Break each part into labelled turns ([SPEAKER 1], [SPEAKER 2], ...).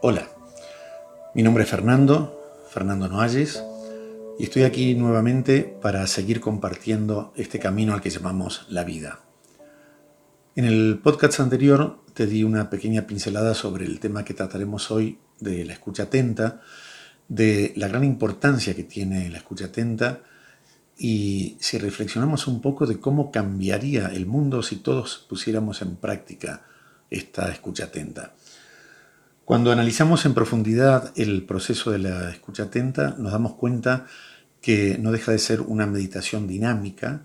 [SPEAKER 1] Hola, mi nombre es Fernando, Fernando Noalles, y estoy aquí nuevamente para seguir compartiendo este camino al que llamamos la vida. En el podcast anterior te di una pequeña pincelada sobre el tema que trataremos hoy de la escucha atenta, de la gran importancia que tiene la escucha atenta y si reflexionamos un poco de cómo cambiaría el mundo si todos pusiéramos en práctica esta escucha atenta. Cuando analizamos en profundidad el proceso de la escucha atenta, nos damos cuenta que no deja de ser una meditación dinámica,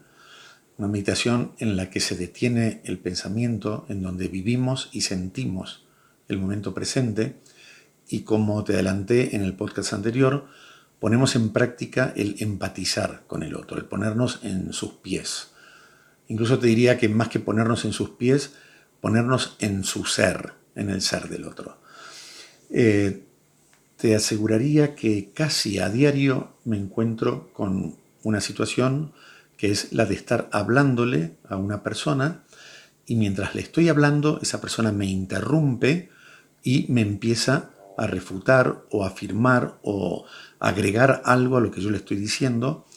[SPEAKER 1] una meditación en la que se detiene el pensamiento, en donde vivimos y sentimos el momento presente, y como te adelanté en el podcast anterior, ponemos en práctica el empatizar con el otro, el ponernos en sus pies. Incluso te diría que más que ponernos en sus pies, ponernos en su ser, en el ser del otro. Eh, te aseguraría que casi a diario me encuentro con una situación que es la de estar hablándole a una persona y mientras le estoy hablando, esa persona me interrumpe y me empieza a refutar o afirmar o agregar algo a lo que yo le estoy diciendo,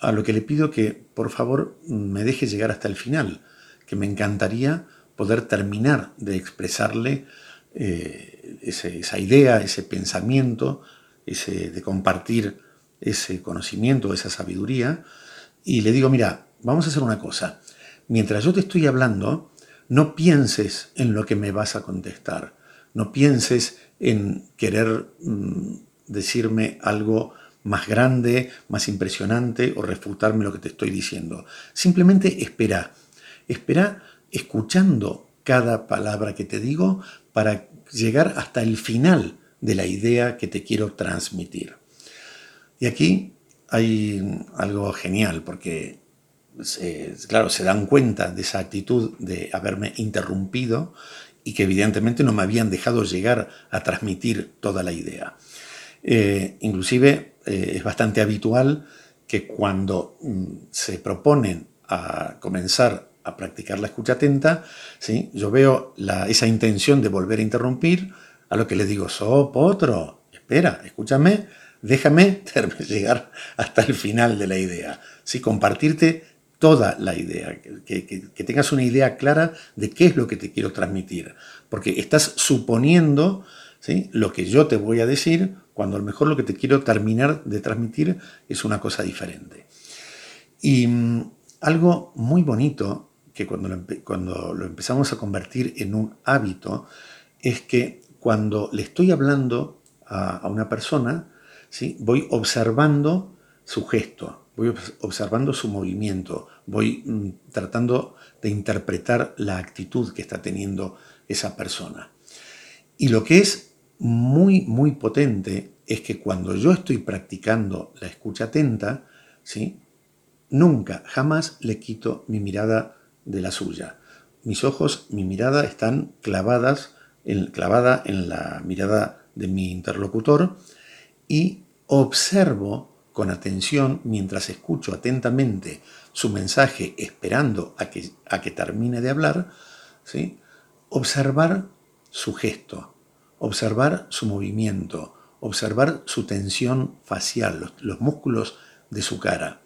[SPEAKER 1] a lo que le pido que por favor me deje llegar hasta el final, que me encantaría poder terminar de expresarle eh, esa idea, ese pensamiento, ese, de compartir ese conocimiento, esa sabiduría, y le digo, mira, vamos a hacer una cosa. Mientras yo te estoy hablando, no pienses en lo que me vas a contestar, no pienses en querer mm, decirme algo más grande, más impresionante o refutarme lo que te estoy diciendo. Simplemente espera, espera escuchando cada palabra que te digo para llegar hasta el final de la idea que te quiero transmitir. Y aquí hay algo genial, porque, claro, se dan cuenta de esa actitud de haberme interrumpido y que evidentemente no me habían dejado llegar a transmitir toda la idea. Eh, inclusive eh, es bastante habitual que cuando mm, se proponen a comenzar a practicar la escucha atenta, ¿sí? yo veo esa intención de volver a interrumpir, a lo que le digo, so potro, espera, escúchame, déjame llegar hasta el final de la idea, ¿sí? compartirte toda la idea, que, que, tengas una idea clara de qué es lo que te quiero transmitir, porque estás suponiendo ¿sí? lo que yo te voy a decir, cuando a lo mejor lo que te quiero terminar de transmitir es una cosa diferente. Y mm, algo muy bonito que cuando lo, cuando lo empezamos a convertir en un hábito es que cuando le estoy hablando a, una persona, ¿sí? voy observando su gesto, voy observando su movimiento, voy mm, tratando de interpretar la actitud que está teniendo esa persona. Y lo que es muy, muy potente es que cuando yo estoy practicando la escucha atenta, ¿sí? nunca, jamás le quito mi mirada de la suya. Mis ojos, mi mirada están clavadas en, clavada en la mirada de mi interlocutor y observo con atención mientras escucho atentamente su mensaje esperando a que, a que termine de hablar, ¿sí? observar su gesto, observar su movimiento, observar su tensión facial, los, los músculos de su cara.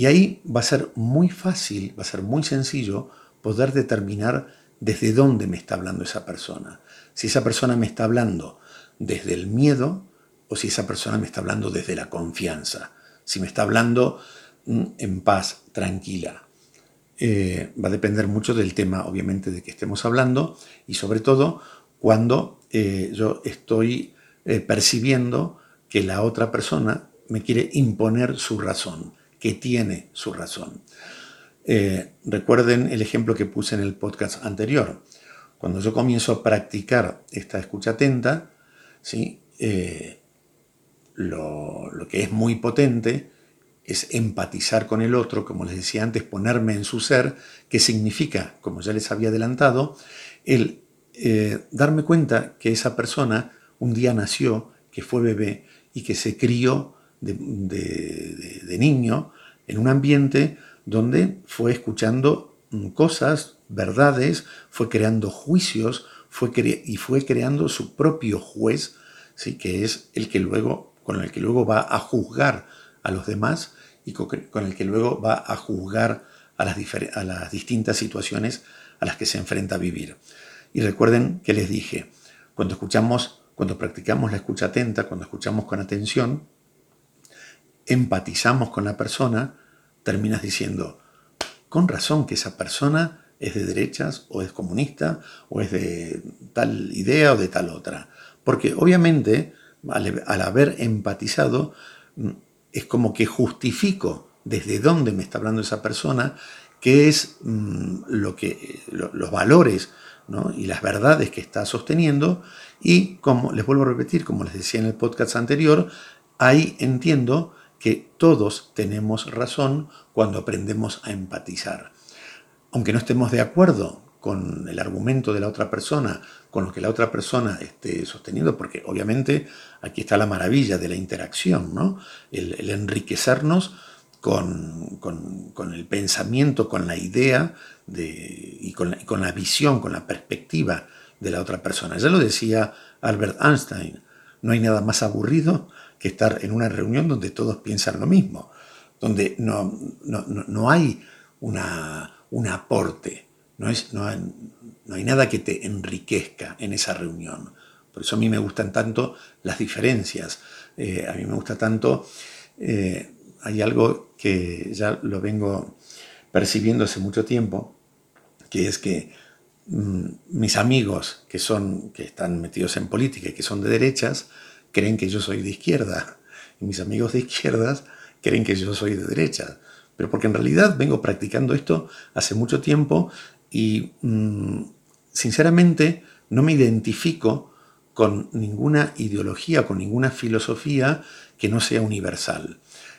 [SPEAKER 1] Y ahí va a ser muy fácil, va a ser muy sencillo poder determinar desde dónde me está hablando esa persona. Si esa persona me está hablando desde el miedo o si esa persona me está hablando desde la confianza. Si me está hablando mm, en paz, tranquila. Eh, va a depender mucho del tema, obviamente, de que estemos hablando y sobre todo cuando eh, yo estoy eh, percibiendo que la otra persona me quiere imponer su razón que tiene su razón. Eh, recuerden el ejemplo que puse en el podcast anterior. Cuando yo comienzo a practicar esta escucha atenta, ¿sí? Eh, lo, lo, que es muy potente es empatizar con el otro, como les decía antes, ponerme en su ser, que significa, como ya les había adelantado, el eh, darme cuenta que esa persona un día nació, que fue bebé y que se crió de, niño en un ambiente donde fue escuchando mm, cosas, verdades, fue creando juicios, fue y fue creando su propio juez, ¿sí? que es el que luego, con el que luego va a juzgar a los demás y con el que luego va a juzgar a las, a las distintas situaciones a las que se enfrenta a vivir. Y recuerden que les dije, cuando escuchamos, cuando practicamos la escucha atenta, cuando escuchamos con atención, empatizamos con la persona, terminas diciendo, con razón que esa persona es de derechas o es comunista o es de tal idea o de tal otra. Porque obviamente al, haber empatizado mm, es como que justifico desde dónde me está hablando esa persona, qué es mm, lo que, los valores y las verdades que está sosteniendo. Y como les vuelvo a repetir, como les decía en el podcast anterior, ahí entiendo que todos tenemos razón cuando aprendemos a empatizar. Aunque no estemos de acuerdo con el argumento de la otra persona, con lo que la otra persona esté sosteniendo, porque obviamente aquí está la maravilla de la interacción, ¿no? el, enriquecernos con, con, el pensamiento, con la idea de, y, con y con la visión, con la perspectiva de la otra persona. Ya lo decía Albert Einstein, no hay nada más aburrido que estar en una reunión donde todos piensan lo mismo, donde no, no, hay una, un aporte, no, es, no, hay, no hay nada que te enriquezca en esa reunión. Por eso a mí me gustan tanto las diferencias, eh, a mí me gusta tanto, eh, hay algo que ya lo vengo percibiendo hace mucho tiempo, que es que mm, mis amigos que son que están metidos en política y que son de derechas creen que yo soy de izquierda y mis amigos de izquierdas creen que yo soy de derecha. Pero porque en realidad vengo practicando esto hace mucho tiempo y mm, sinceramente no me identifico con ninguna ideología, con ninguna filosofía que no sea universal,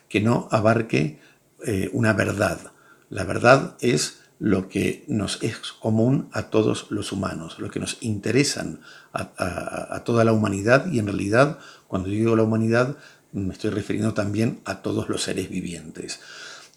[SPEAKER 1] que no abarque eh, una verdad. La verdad es lo que nos es común a todos los humanos, lo que nos interesan a, toda la humanidad y en realidad cuando digo la humanidad me estoy refiriendo también a todos los seres vivientes.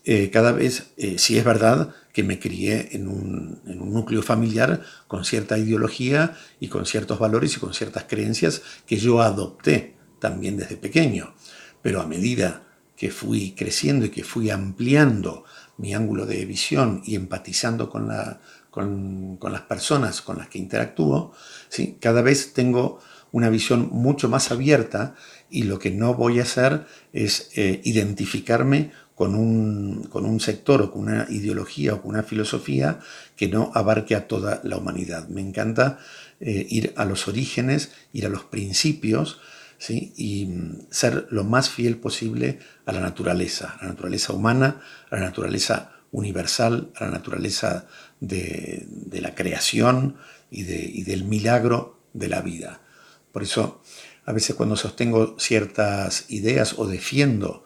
[SPEAKER 1] Eh, cada vez, eh, si es verdad que me crié en un, en un, núcleo familiar con cierta ideología y con ciertos valores y con ciertas creencias que yo adopté también desde pequeño, pero a medida que fui creciendo y que fui ampliando mi ángulo de visión y empatizando con, la, con, las personas con las que interactúo, cada vez tengo una visión mucho más abierta y lo que no voy a hacer es eh, identificarme con un, con un, sector o con una ideología o con una filosofía que no abarque a toda la humanidad. Me encanta eh, ir a los orígenes, ir a los principios, y mm, ser lo más fiel posible a la naturaleza, a la naturaleza humana, a la naturaleza universal, a la naturaleza de, la creación y, del milagro de la vida. Por eso, a veces cuando sostengo ciertas ideas o defiendo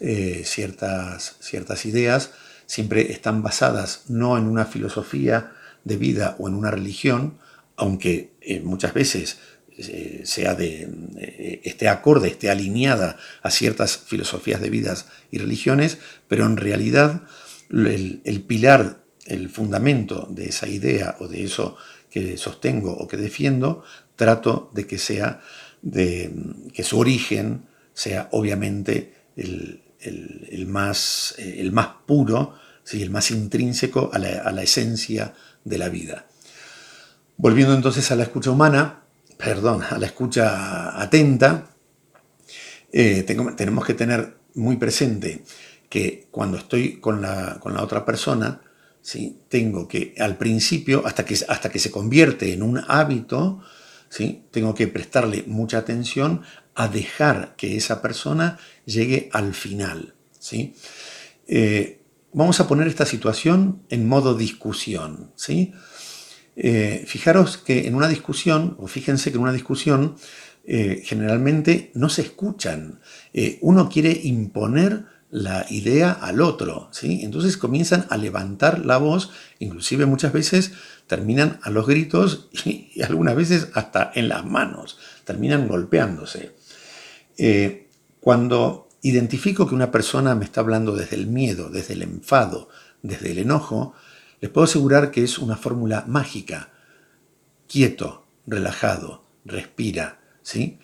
[SPEAKER 1] eh, ciertas, ideas, siempre están basadas no en una filosofía de vida o en una religión, aunque eh, muchas veces eh, sea de, eh, esté acorde, esté alineada a ciertas filosofías de vidas y religiones, pero en realidad el, pilar, el fundamento de esa idea o de eso que sostengo o que defiendo, trato de que sea de que su origen sea obviamente el, más, eh, el más puro, ¿sí? el más intrínseco a la, a la esencia de la vida. Volviendo entonces a la escucha humana, perdón, a la escucha atenta, eh, tenemos que tener muy presente que cuando estoy con la, con la otra persona, ¿sí? tengo que al principio, hasta que, hasta que se convierte en un hábito, ¿sí? tengo que prestarle mucha atención a dejar que esa persona llegue al final. ¿sí? Eh, vamos a poner esta situación en modo discusión. ¿sí? Eh, fijaros que en una discusión, o fíjense que en una discusión, eh, generalmente no se escuchan. Eh, uno quiere imponer la idea al otro, ¿sí? Entonces comienzan a levantar la voz, inclusive muchas veces terminan a los gritos y, algunas veces hasta en las manos, terminan golpeándose. cuando identifico que una persona me está hablando desde el miedo, desde el enfado, desde el enojo, les puedo asegurar que es una fórmula mágica. Quieto, relajado, respira, ¿sí?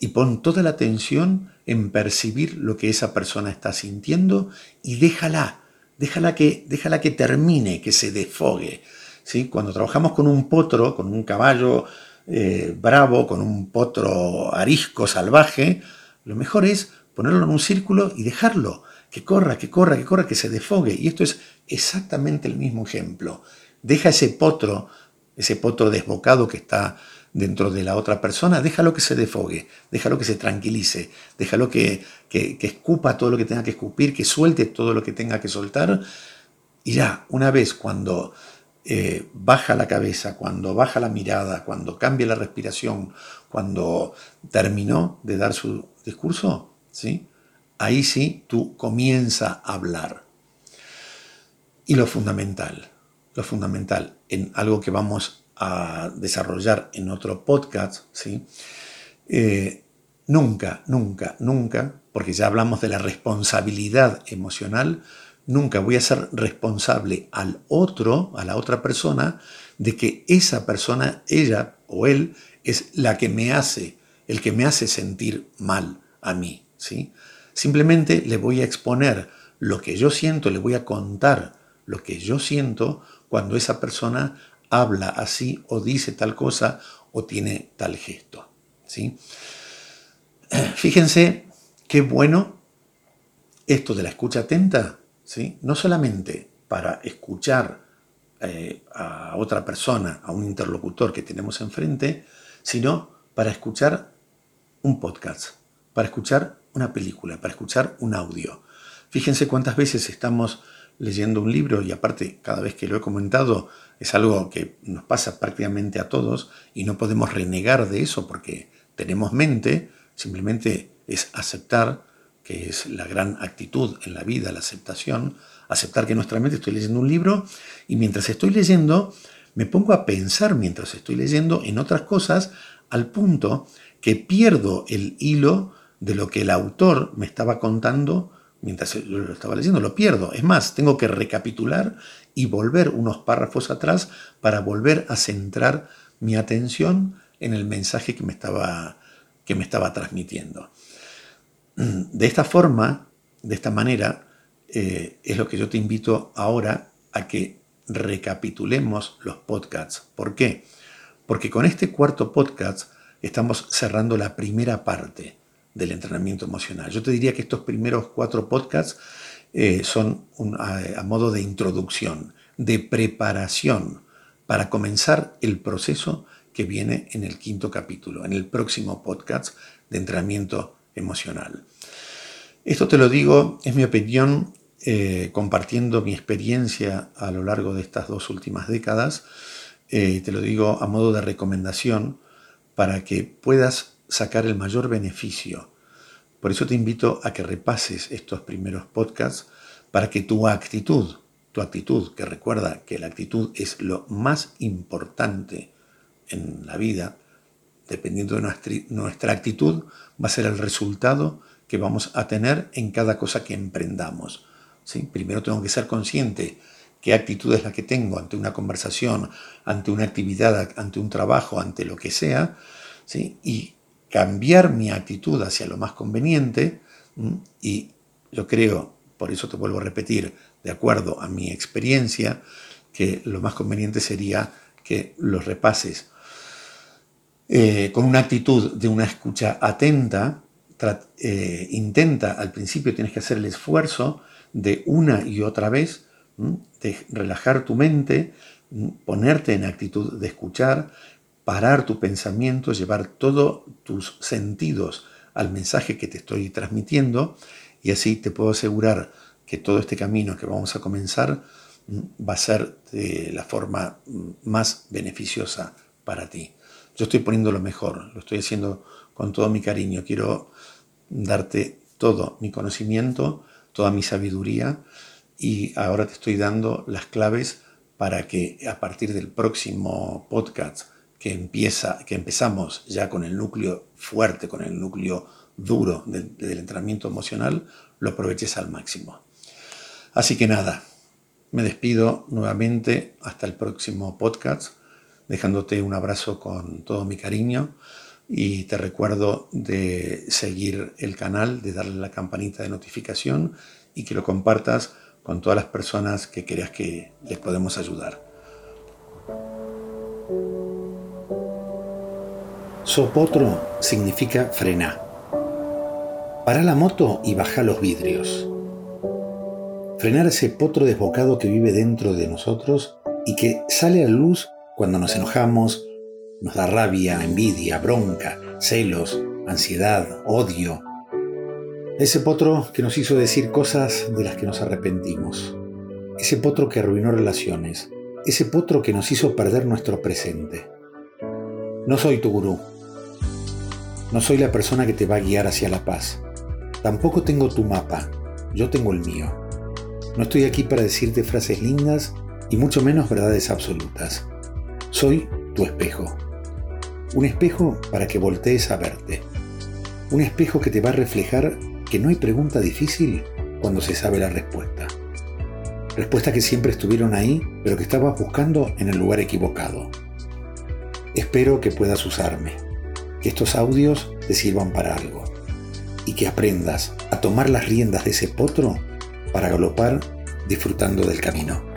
[SPEAKER 1] Y pon toda la atención en percibir lo que esa persona está sintiendo y déjala, déjala que, déjala que termine, que se desfogue. ¿sí? Cuando trabajamos con un potro, con un caballo eh, bravo, con un potro arisco, salvaje, lo mejor es ponerlo en un círculo y dejarlo, que corra, que corra, que corra, que se desfogue. Y esto es exactamente el mismo ejemplo. Deja ese potro, ese potro desbocado que está dentro de la otra persona, déjalo que se defogue, déjalo que se tranquilice, déjalo que, que, escupa todo lo que tenga que escupir, que suelte todo lo que tenga que soltar. Y ya, una vez cuando eh, baja la cabeza, cuando baja la mirada, cuando cambia la respiración, cuando terminó de dar su discurso, ¿sí? Ahí sí tú comienza a hablar. Y lo fundamental, lo fundamental en algo que vamos a desarrollar en otro podcast, ¿sí? Eh, nunca, nunca, nunca, porque ya hablamos de la responsabilidad emocional, nunca voy a ser responsable al otro, a la otra persona, de que esa persona, ella o él, es la que me hace, el que me hace sentir mal a mí, ¿sí? Simplemente le voy a exponer lo que yo siento, le voy a contar lo que yo siento cuando esa persona habla así o dice tal cosa o tiene tal gesto. ¿sí? Fíjense qué bueno esto de la escucha atenta, ¿sí? no solamente para escuchar eh, a otra persona, a un interlocutor que tenemos enfrente, sino para escuchar un podcast, para escuchar una película, para escuchar un audio. Fíjense cuántas veces estamos leyendo un libro y aparte cada vez que lo he comentado es algo que nos pasa prácticamente a todos y no podemos renegar de eso porque tenemos mente, simplemente es aceptar que es la gran actitud en la vida, la aceptación, aceptar que nuestra mente estoy leyendo un libro y mientras estoy leyendo me pongo a pensar mientras estoy leyendo en otras cosas al punto que pierdo el hilo de lo que el autor me estaba contando mientras lo estaba leyendo, lo pierdo. Es más, tengo que recapitular y volver unos párrafos atrás para volver a centrar mi atención en el mensaje que me estaba, que me estaba transmitiendo. De esta forma, de esta manera, eh, es lo que yo te invito ahora a que recapitulemos los podcasts. ¿Por qué? Porque con este cuarto podcast estamos cerrando la primera parte del entrenamiento emocional. Yo te diría que estos primeros cuatro podcasts eh, son a, modo de introducción, de preparación para comenzar el proceso que viene en el quinto capítulo, en el próximo podcast de entrenamiento emocional. Esto te lo digo, es mi opinión, eh, compartiendo mi experiencia a lo largo de estas dos últimas décadas, eh, te lo digo a modo de recomendación para que puedas sacar el mayor beneficio. Por eso te invito a que repases estos primeros podcasts para que tu actitud, tu actitud, que recuerda que la actitud es lo más importante en la vida, dependiendo de nuestra, actitud, va a ser el resultado que vamos a tener en cada cosa que emprendamos. ¿sí? Primero tengo que ser consciente qué actitud es la que tengo ante una conversación, ante una actividad, ante un trabajo, ante lo que sea, ¿sí? y cambiar mi actitud hacia lo más conveniente y yo creo, por eso te vuelvo a repetir, de acuerdo a mi experiencia, que lo más conveniente sería que los repases. Eh, con una actitud de una escucha atenta, eh, intenta, al principio tienes que hacer el esfuerzo de una y otra vez, de relajar tu mente, ponerte en actitud de escuchar, parar tu pensamiento, llevar todos tus sentidos al mensaje que te estoy transmitiendo y así te puedo asegurar que todo este camino que vamos a comenzar mm, va a ser de la forma mm, más beneficiosa para ti. Yo estoy poniendo lo mejor, lo estoy haciendo con todo mi cariño. Quiero darte todo mi conocimiento, toda mi sabiduría y ahora te estoy dando las claves para que a partir del próximo podcast que, empieza, que empezamos ya con el núcleo fuerte, con el núcleo duro del, entrenamiento emocional, lo aproveches al máximo. Así que nada, me despido nuevamente hasta el próximo podcast. dejándote un abrazo con todo mi cariño y te recuerdo de seguir el canal, de darle la campanita de notificación y que lo compartas con todas las personas que creas que les podemos ayudar. Sopotro significa frenar. Para la moto y baja los vidrios. Frenar ese potro desbocado que vive dentro de nosotros y que sale a luz cuando nos enojamos, nos da rabia, envidia, bronca, celos, ansiedad, odio. Ese potro que nos hizo decir cosas de las que nos arrepentimos. Ese potro que arruinó relaciones. Ese potro que nos hizo perder nuestro presente. No soy tu gurú. No soy la persona que te va a guiar hacia la paz. Tampoco tengo tu mapa. Yo tengo el mío. No estoy aquí para decirte frases lindas y mucho menos verdades absolutas. Soy tu espejo. Un espejo para que voltees a verte. Un espejo que te va a reflejar que no hay pregunta difícil cuando se sabe la respuesta. Respuestas que siempre estuvieron ahí, pero que estabas buscando en el lugar equivocado. Espero que puedas usarme, que estos audios te sirvan para algo y que aprendas a tomar las riendas de ese potro para galopar disfrutando del camino.